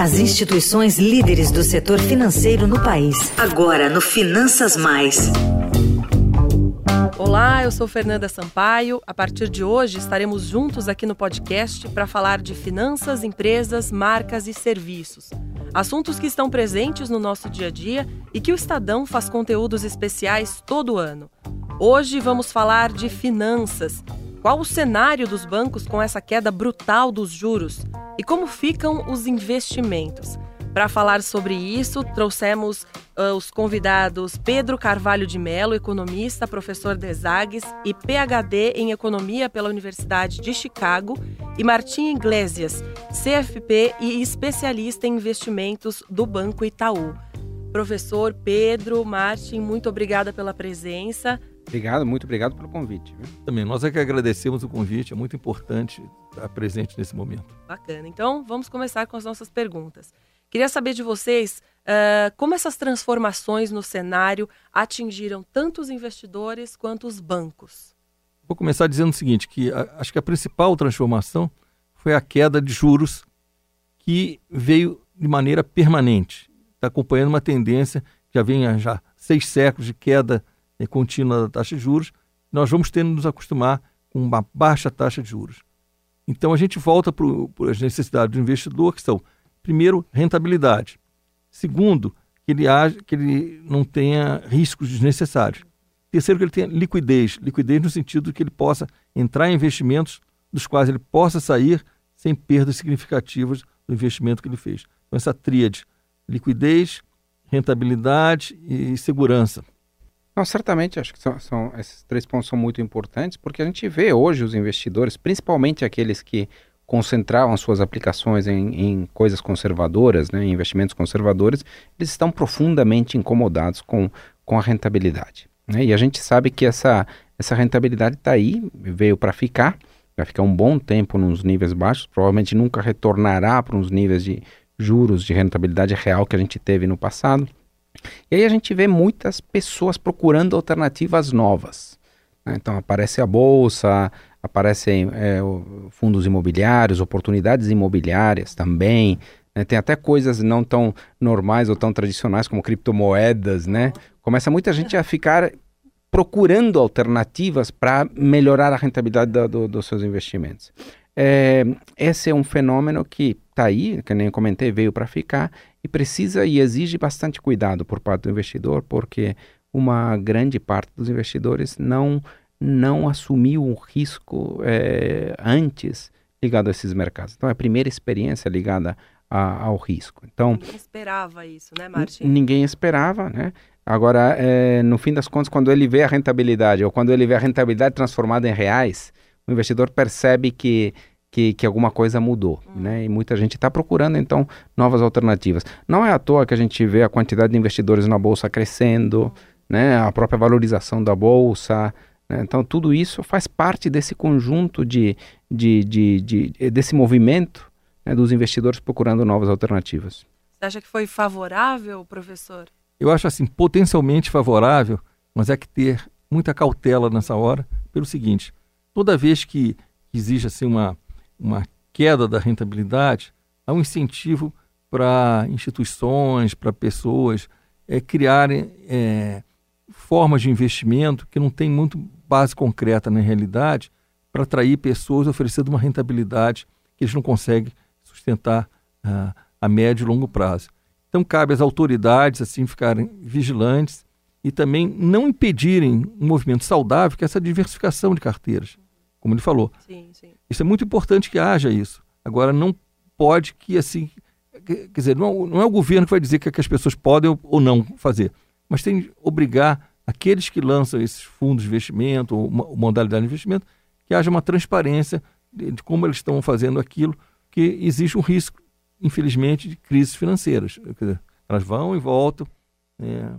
As instituições líderes do setor financeiro no país. Agora no Finanças Mais. Olá, eu sou Fernanda Sampaio. A partir de hoje estaremos juntos aqui no podcast para falar de finanças, empresas, marcas e serviços. Assuntos que estão presentes no nosso dia a dia e que o Estadão faz conteúdos especiais todo ano. Hoje vamos falar de finanças. Qual o cenário dos bancos com essa queda brutal dos juros? E como ficam os investimentos? Para falar sobre isso, trouxemos uh, os convidados Pedro Carvalho de Mello, economista, professor de Zagues e PhD em Economia pela Universidade de Chicago, e Martim Iglesias, CFP e especialista em investimentos do Banco Itaú. Professor Pedro, Martin, muito obrigada pela presença. Obrigado, muito obrigado pelo convite. Viu? Também, nós é que agradecemos o convite, é muito importante estar presente nesse momento. Bacana. Então, vamos começar com as nossas perguntas. Queria saber de vocês uh, como essas transformações no cenário atingiram tanto os investidores quanto os bancos. Vou começar dizendo o seguinte, que a, acho que a principal transformação foi a queda de juros que veio de maneira permanente. Está acompanhando uma tendência que já vem há já seis séculos de queda contínua da taxa de juros. Nós vamos tendo nos acostumar com uma baixa taxa de juros. Então a gente volta para as necessidades do investidor, que são primeiro, rentabilidade. Segundo, que ele, age, que ele não tenha riscos desnecessários. Terceiro, que ele tenha liquidez. Liquidez no sentido de que ele possa entrar em investimentos dos quais ele possa sair sem perdas significativas do investimento que ele fez. Então, essa tríade, liquidez, rentabilidade e segurança. Não, certamente, acho que são, são, esses três pontos são muito importantes, porque a gente vê hoje os investidores, principalmente aqueles que concentravam suas aplicações em, em coisas conservadoras, né, em investimentos conservadores, eles estão profundamente incomodados com, com a rentabilidade. Né? E a gente sabe que essa, essa rentabilidade está aí, veio para ficar, vai ficar um bom tempo nos níveis baixos, provavelmente nunca retornará para uns níveis de juros de rentabilidade real que a gente teve no passado. E aí a gente vê muitas pessoas procurando alternativas novas. Né? Então aparece a bolsa, aparecem é, fundos imobiliários, oportunidades imobiliárias também. Né? Tem até coisas não tão normais ou tão tradicionais como criptomoedas, né? Começa muita gente a ficar procurando alternativas para melhorar a rentabilidade do, do, dos seus investimentos. É, esse é um fenômeno que está aí, que nem eu comentei, veio para ficar e precisa e exige bastante cuidado por parte do investidor, porque uma grande parte dos investidores não não assumiu um risco é, antes ligado a esses mercados. Então, é a primeira experiência ligada a, ao risco. Então, ninguém esperava isso, né, Martin? Ninguém esperava, né? Agora, é, no fim das contas, quando ele vê a rentabilidade ou quando ele vê a rentabilidade transformada em reais, o investidor percebe que que, que alguma coisa mudou, né? E muita gente está procurando então novas alternativas. Não é à toa que a gente vê a quantidade de investidores na bolsa crescendo, né? A própria valorização da bolsa, né? Então, tudo isso faz parte desse conjunto de, de, de, de desse movimento né, dos investidores procurando novas alternativas. Você acha que foi favorável, professor? Eu acho assim, potencialmente favorável, mas é que ter muita cautela nessa hora, pelo seguinte, toda vez que existe assim, uma, uma queda da rentabilidade, há um incentivo para instituições, para pessoas é, criarem é, formas de investimento que não tem muito base concreta na realidade para atrair pessoas oferecendo uma rentabilidade que eles não conseguem sustentar uh, a médio e longo prazo. Então cabe às autoridades assim ficarem vigilantes e também não impedirem um movimento saudável que é essa diversificação de carteiras, como ele falou. Sim, sim. Isso é muito importante que haja isso. Agora não pode que assim, quer dizer, não, não é o governo que vai dizer que, as pessoas podem ou não fazer, mas tem que obrigar aqueles que lançam esses fundos de investimento ou modalidade de investimento, que haja uma transparência de, de como eles estão fazendo aquilo, que existe um risco, infelizmente, de crises financeiras. Dizer, elas vão e voltam. É,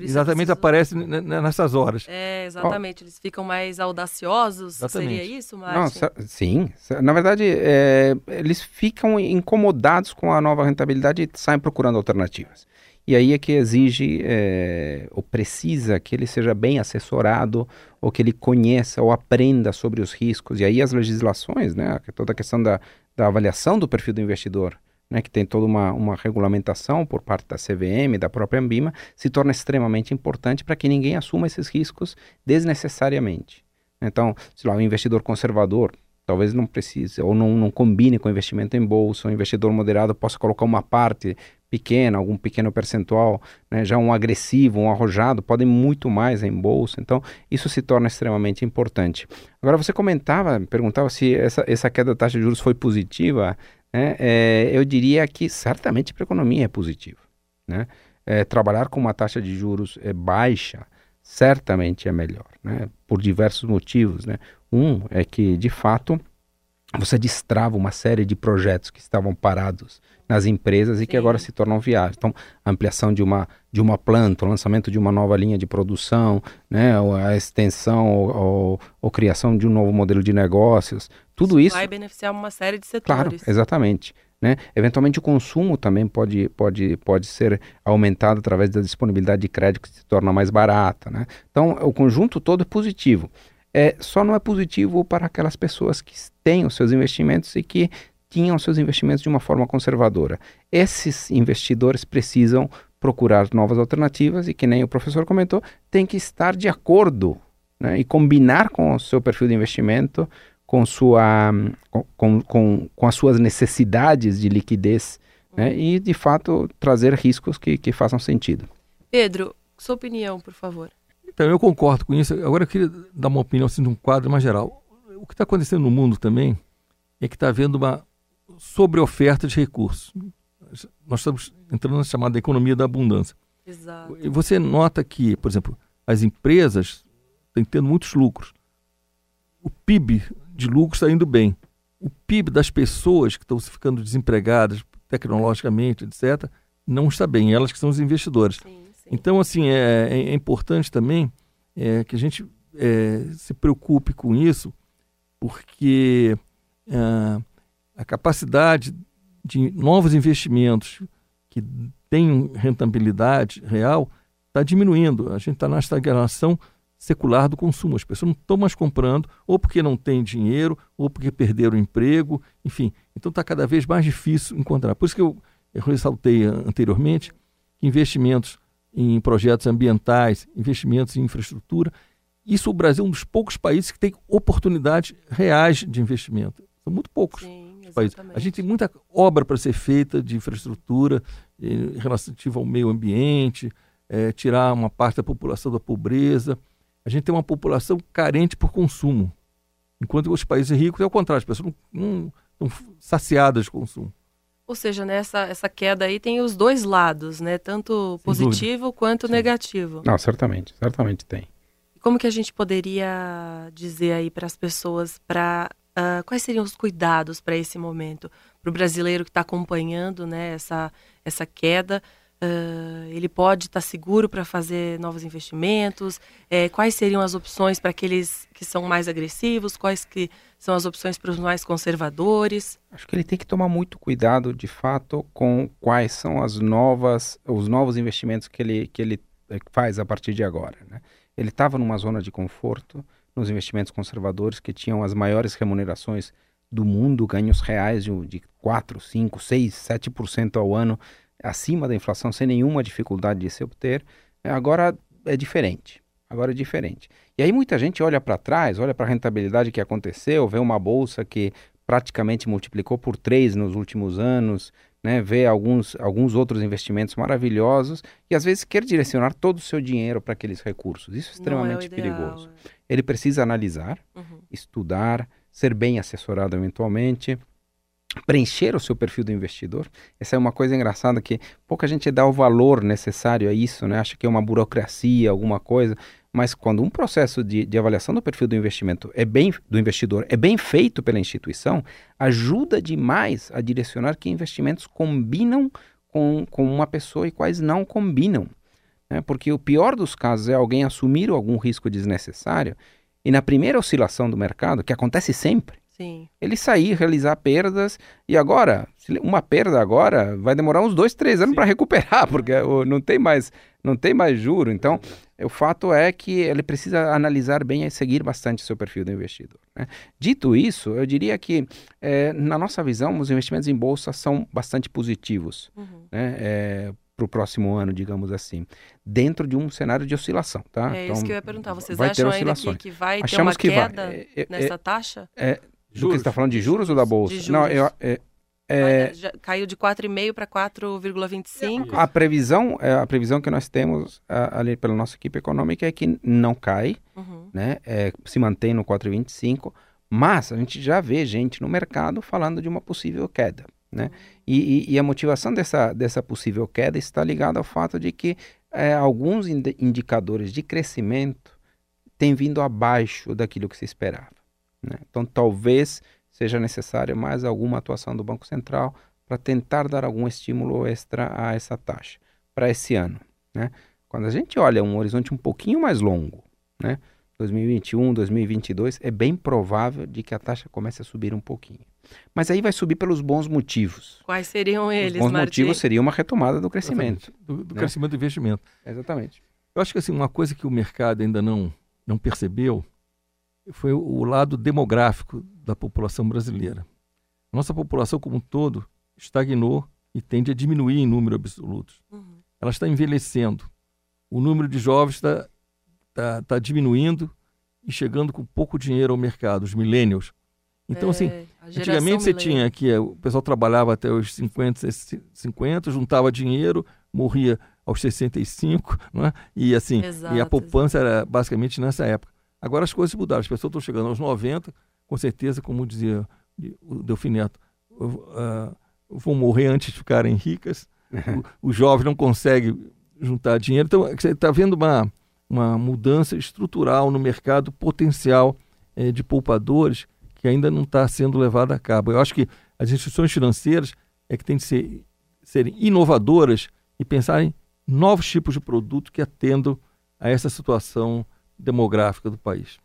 exatamente preciso... aparece nessas horas. É, exatamente. Oh. Eles ficam mais audaciosos. Exatamente. Seria isso, Martin? Não, sim. Na verdade, é, eles ficam incomodados com a nova rentabilidade e saem procurando alternativas. E aí é que exige é, ou precisa que ele seja bem assessorado ou que ele conheça ou aprenda sobre os riscos. E aí as legislações, né, toda a questão da, da avaliação do perfil do investidor né, que tem toda uma, uma regulamentação por parte da CVM, da própria Ambima, se torna extremamente importante para que ninguém assuma esses riscos desnecessariamente. Então, se lá, o investidor conservador talvez não precise ou não, não combine com investimento em bolsa, o investidor moderado possa colocar uma parte pequena, algum pequeno percentual, né? já um agressivo, um arrojado, podem muito mais em bolsa, então isso se torna extremamente importante. Agora você comentava, perguntava se essa, essa queda da taxa de juros foi positiva, né? é, eu diria que certamente para a economia é positivo. Né? É, trabalhar com uma taxa de juros é, baixa certamente é melhor, né? por diversos motivos. Né? Um é que, de fato, você destrava uma série de projetos que estavam parados nas empresas e que agora se tornam viáveis. Então, a ampliação de uma, de uma planta, o lançamento de uma nova linha de produção, né, a extensão ou, ou, ou criação de um novo modelo de negócios, tudo isso, isso vai beneficiar uma série de setores. Claro, exatamente. Né? Eventualmente o consumo também pode, pode, pode ser aumentado através da disponibilidade de crédito que se torna mais barata. Né? Então o conjunto todo é positivo é, só não é positivo para aquelas pessoas que têm os seus investimentos e que tinham seus investimentos de uma forma conservadora. Esses investidores precisam procurar novas alternativas e, que nem o professor comentou, tem que estar de acordo né, e combinar com o seu perfil de investimento, com, sua, com, com, com as suas necessidades de liquidez né, e, de fato, trazer riscos que, que façam sentido. Pedro, sua opinião, por favor. Então, eu concordo com isso. Agora eu queria dar uma opinião assim, de um quadro mais geral. O que está acontecendo no mundo também é que está havendo uma sobreoferta de recursos. Nós estamos entrando na chamada economia da abundância. Exato. E você nota que, por exemplo, as empresas têm tendo muitos lucros. O PIB de lucro está indo bem. O PIB das pessoas que estão ficando desempregadas tecnologicamente, etc., não está bem. Elas que são os investidores. Sim. Então, assim, é, é, é importante também é, que a gente é, se preocupe com isso, porque é, a capacidade de novos investimentos que tenham rentabilidade real está diminuindo. A gente está na estagnação secular do consumo. As pessoas não estão mais comprando, ou porque não têm dinheiro, ou porque perderam o emprego, enfim. Então está cada vez mais difícil encontrar. Por isso que eu, eu ressaltei anteriormente que investimentos em projetos ambientais, investimentos em infraestrutura. Isso o Brasil é um dos poucos países que tem oportunidades reais de investimento. São muito poucos Sim, países. A gente tem muita obra para ser feita de infraestrutura eh, relativa ao meio ambiente, eh, tirar uma parte da população da pobreza. A gente tem uma população carente por consumo. Enquanto os países ricos é o contrário, as pessoas não, não estão saciadas de consumo. Ou seja, nessa né, essa queda aí tem os dois lados, né? Tanto positivo quanto Sim. negativo. Não, certamente, certamente tem. Como que a gente poderia dizer aí para as pessoas para uh, ah, quais seriam os cuidados para esse momento para o brasileiro que está acompanhando, né? Essa essa queda Uh, ele pode estar tá seguro para fazer novos investimentos? É, quais seriam as opções para aqueles que são mais agressivos? Quais que são as opções para os mais conservadores? Acho que ele tem que tomar muito cuidado, de fato, com quais são as novas, os novos investimentos que ele, que ele eh, faz a partir de agora. Né? Ele estava numa zona de conforto nos investimentos conservadores que tinham as maiores remunerações do mundo, ganhos reais de, de 4, 5, 6, 7% ao ano acima da inflação sem nenhuma dificuldade de se obter. É, agora é diferente. Agora é diferente. E aí muita gente olha para trás, olha para a rentabilidade que aconteceu, vê uma bolsa que praticamente multiplicou por três nos últimos anos, né, vê alguns, alguns outros investimentos maravilhosos e às vezes quer direcionar todo o seu dinheiro para aqueles recursos. Isso é extremamente é perigoso. É. Ele precisa analisar, uhum. estudar, ser bem assessorado eventualmente preencher o seu perfil do investidor. Essa é uma coisa engraçada que pouca gente dá o valor necessário a isso, né? Acha que é uma burocracia, alguma coisa. Mas quando um processo de, de avaliação do perfil do investimento é bem do investidor é bem feito pela instituição, ajuda demais a direcionar que investimentos combinam com, com uma pessoa e quais não combinam. Né? Porque o pior dos casos é alguém assumir algum risco desnecessário e na primeira oscilação do mercado, que acontece sempre, Sim. Ele sair, realizar perdas, e agora, uma perda agora, vai demorar uns dois, três anos para recuperar, porque não tem mais, não tem mais juro. Então, o fato é que ele precisa analisar bem e seguir bastante o seu perfil do investidor. Né? Dito isso, eu diria que, é, na nossa visão, os investimentos em bolsa são bastante positivos. Uhum. Né? É, para o próximo ano, digamos assim, dentro de um cenário de oscilação, tá? É então, isso que eu ia perguntar. Vocês acham ainda que, que vai Achamos ter uma queda vai. É, é, nessa taxa? É, do que você está falando de juros ou da bolsa? De juros. Não, eu, é, é... caiu de 4,5 para 4,25. A previsão, é, a previsão que nós temos ali pela nossa equipe econômica é que não cai, uhum. né? É, se mantém no 4,25, mas a gente já vê gente no mercado falando de uma possível queda. Né? Uhum. E, e, e, a motivação dessa, dessa possível queda está ligada ao fato de que é, alguns indicadores de crescimento têm vindo abaixo daquilo que se esperava. Né? Então, talvez seja necessária mais alguma atuação do Banco Central para tentar dar algum estímulo extra a essa taxa para esse ano. Né? Quando a gente olha um horizonte um pouquinho mais longo, né? 2021, 2022, é bem provável de que a taxa comece a subir um pouquinho. Mas aí vai subir pelos bons motivos. Quais seriam eles, Os bons motivos seria uma retomada do crescimento. Do, do né? crescimento do investimento. Exatamente. Eu acho que assim, uma coisa que o mercado ainda não, não percebeu foi o lado demográfico da população brasileira. A nossa população como um todo estagnou e tende a diminuir em número absoluto. Uhum. Ela está envelhecendo. O número de jovens está tá, tá diminuindo e chegando com pouco dinheiro ao mercado, os millennials. Então, assim, é, assim, antigamente você tinha que é, o pessoal trabalhava até os 50, 50 juntava dinheiro, morria aos 65, não é? e assim, exato, e a poupança era basicamente nessa época. Agora as coisas mudaram, as pessoas estão chegando aos 90, com certeza, como dizia o Delfineto, uh, vão morrer antes de ficarem ricas, o, o jovem não consegue juntar dinheiro. Então, você está vendo uma, uma mudança estrutural no mercado potencial eh, de poupadores que ainda não está sendo levada a cabo. Eu acho que as instituições financeiras é que têm de ser, serem inovadoras e pensarem novos tipos de produto que atendam a essa situação demográfica do país.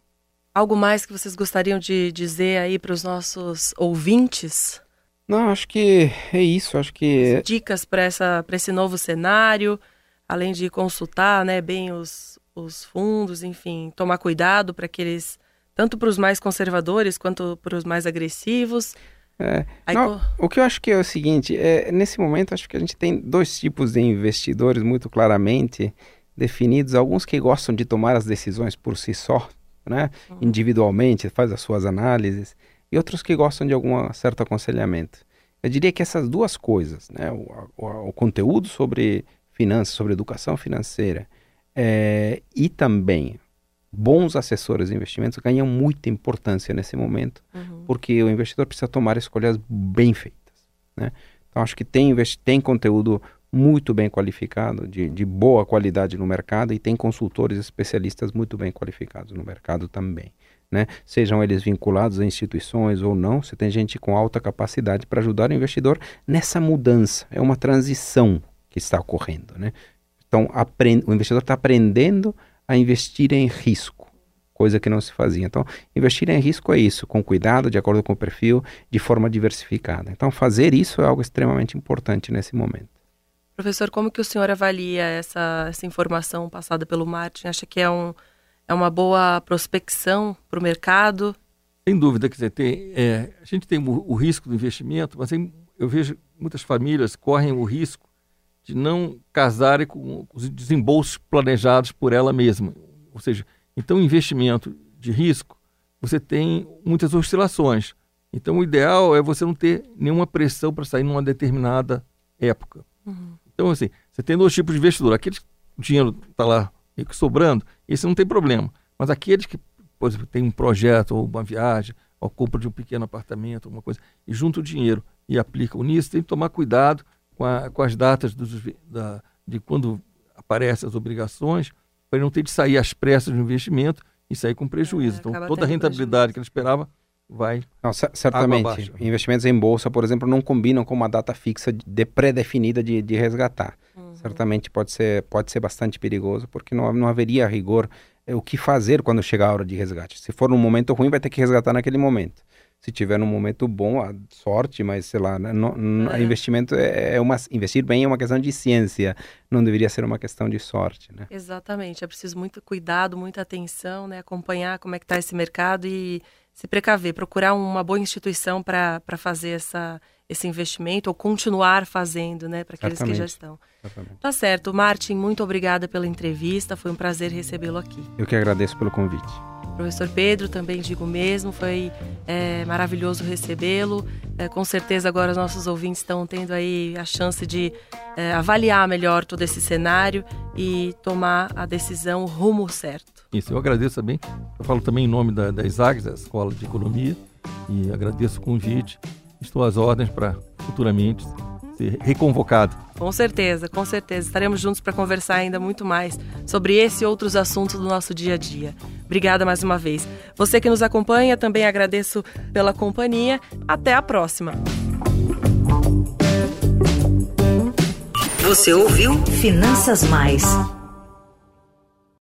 Algo mais que vocês gostariam de dizer aí para os nossos ouvintes? Não, acho que é isso. Acho que dicas para essa para esse novo cenário, além de consultar, né, bem os, os fundos, enfim, tomar cuidado para que eles tanto para os mais conservadores quanto para os mais agressivos. É, não, o que eu acho que é o seguinte, é, nesse momento acho que a gente tem dois tipos de investidores muito claramente definidos, alguns que gostam de tomar as decisões por si só, né, uhum. individualmente, faz as suas análises, e outros que gostam de algum certo aconselhamento. Eu diria que essas duas coisas, né, o, o, o conteúdo sobre finanças, sobre educação financeira, é, e também bons assessores de investimentos ganham muita importância nesse momento, uhum. porque o investidor precisa tomar escolhas bem feitas. Né? Então, acho que tem, tem conteúdo muito bem qualificado, de, de boa qualidade no mercado e tem consultores especialistas muito bem qualificados no mercado também. Né? Sejam eles vinculados a instituições ou não, você tem gente com alta capacidade para ajudar o investidor nessa mudança. É uma transição que está ocorrendo. Né? Então, o investidor está aprendendo a investir em risco, coisa que não se fazia. Então, investir em risco é isso, com cuidado, de acordo com o perfil, de forma diversificada. Então, fazer isso é algo extremamente importante nesse momento. Professor, como que o senhor avalia essa, essa informação passada pelo Martin? Acha que é, um, é uma boa prospecção para o mercado? Sem dúvida que você tem. É, a gente tem o, o, risco do investimento, mas tem, eu vejo muitas famílias correm o risco de não casarem com os desembolsos planejados por ela mesma. Ou seja, então investimento de risco, você tem muitas oscilações. Então o ideal é você não ter nenhuma pressão para sair numa determinada época. Uhum. Então, assim, você tem dois tipos de investidor. Aqueles que o dinheiro está lá sobrando, esse não tem problema. Mas aqueles que, por exemplo, tem um projeto ou uma viagem, ou compra de um pequeno apartamento, alguma coisa, e junta o dinheiro e aplicam nisso, tem que tomar cuidado com, a, com as datas dos, da, de quando aparecem as obrigações, para não ter de sair às pressas do investimento e sair com prejuízo. É, então, toda a rentabilidade prejuízo. que ele esperava vai. Não, certamente. Investimentos em bolsa, por exemplo, não combinam com uma data fixa de pré-definida de, de resgatar. Uhum. Certamente pode ser, pode ser bastante perigoso, porque não, não haveria rigor é, o que fazer quando chegar a hora de resgate. Se for num momento ruim, vai ter que resgatar naquele momento. Se tiver num momento bom, a sorte, mas sei lá, né? no, é. investimento é, é uma investir bem é uma questão de ciência, não deveria ser uma questão de sorte, né? Exatamente, é preciso muito cuidado, muita atenção, né? Acompanhar como é que está esse mercado e se precaver, procurar uma boa instituição para fazer essa, esse investimento ou continuar fazendo, né, para aqueles Exatamente. que já estão. Exatamente. Tá certo, Martin, muito obrigada pela entrevista, foi um prazer recebê-lo aqui. Eu que agradeço pelo convite. Professor Pedro, também digo mesmo, foi é, maravilhoso recebê-lo. É, com certeza agora os nossos ouvintes estão tendo aí a chance de é, avaliar melhor todo esse cenário e tomar a decisão, rumo certo. Isso, eu agradeço também. Eu falo também em nome da, da ISAGS, da Escola de Economia, e agradeço o convite. Estou às ordens para futuramente ser reconvocado. Com certeza, com certeza. Estaremos juntos para conversar ainda muito mais sobre esse e outros assuntos do nosso dia a dia. Obrigada mais uma vez. Você que nos acompanha, também agradeço pela companhia. Até a próxima. Você ouviu Finanças Mais.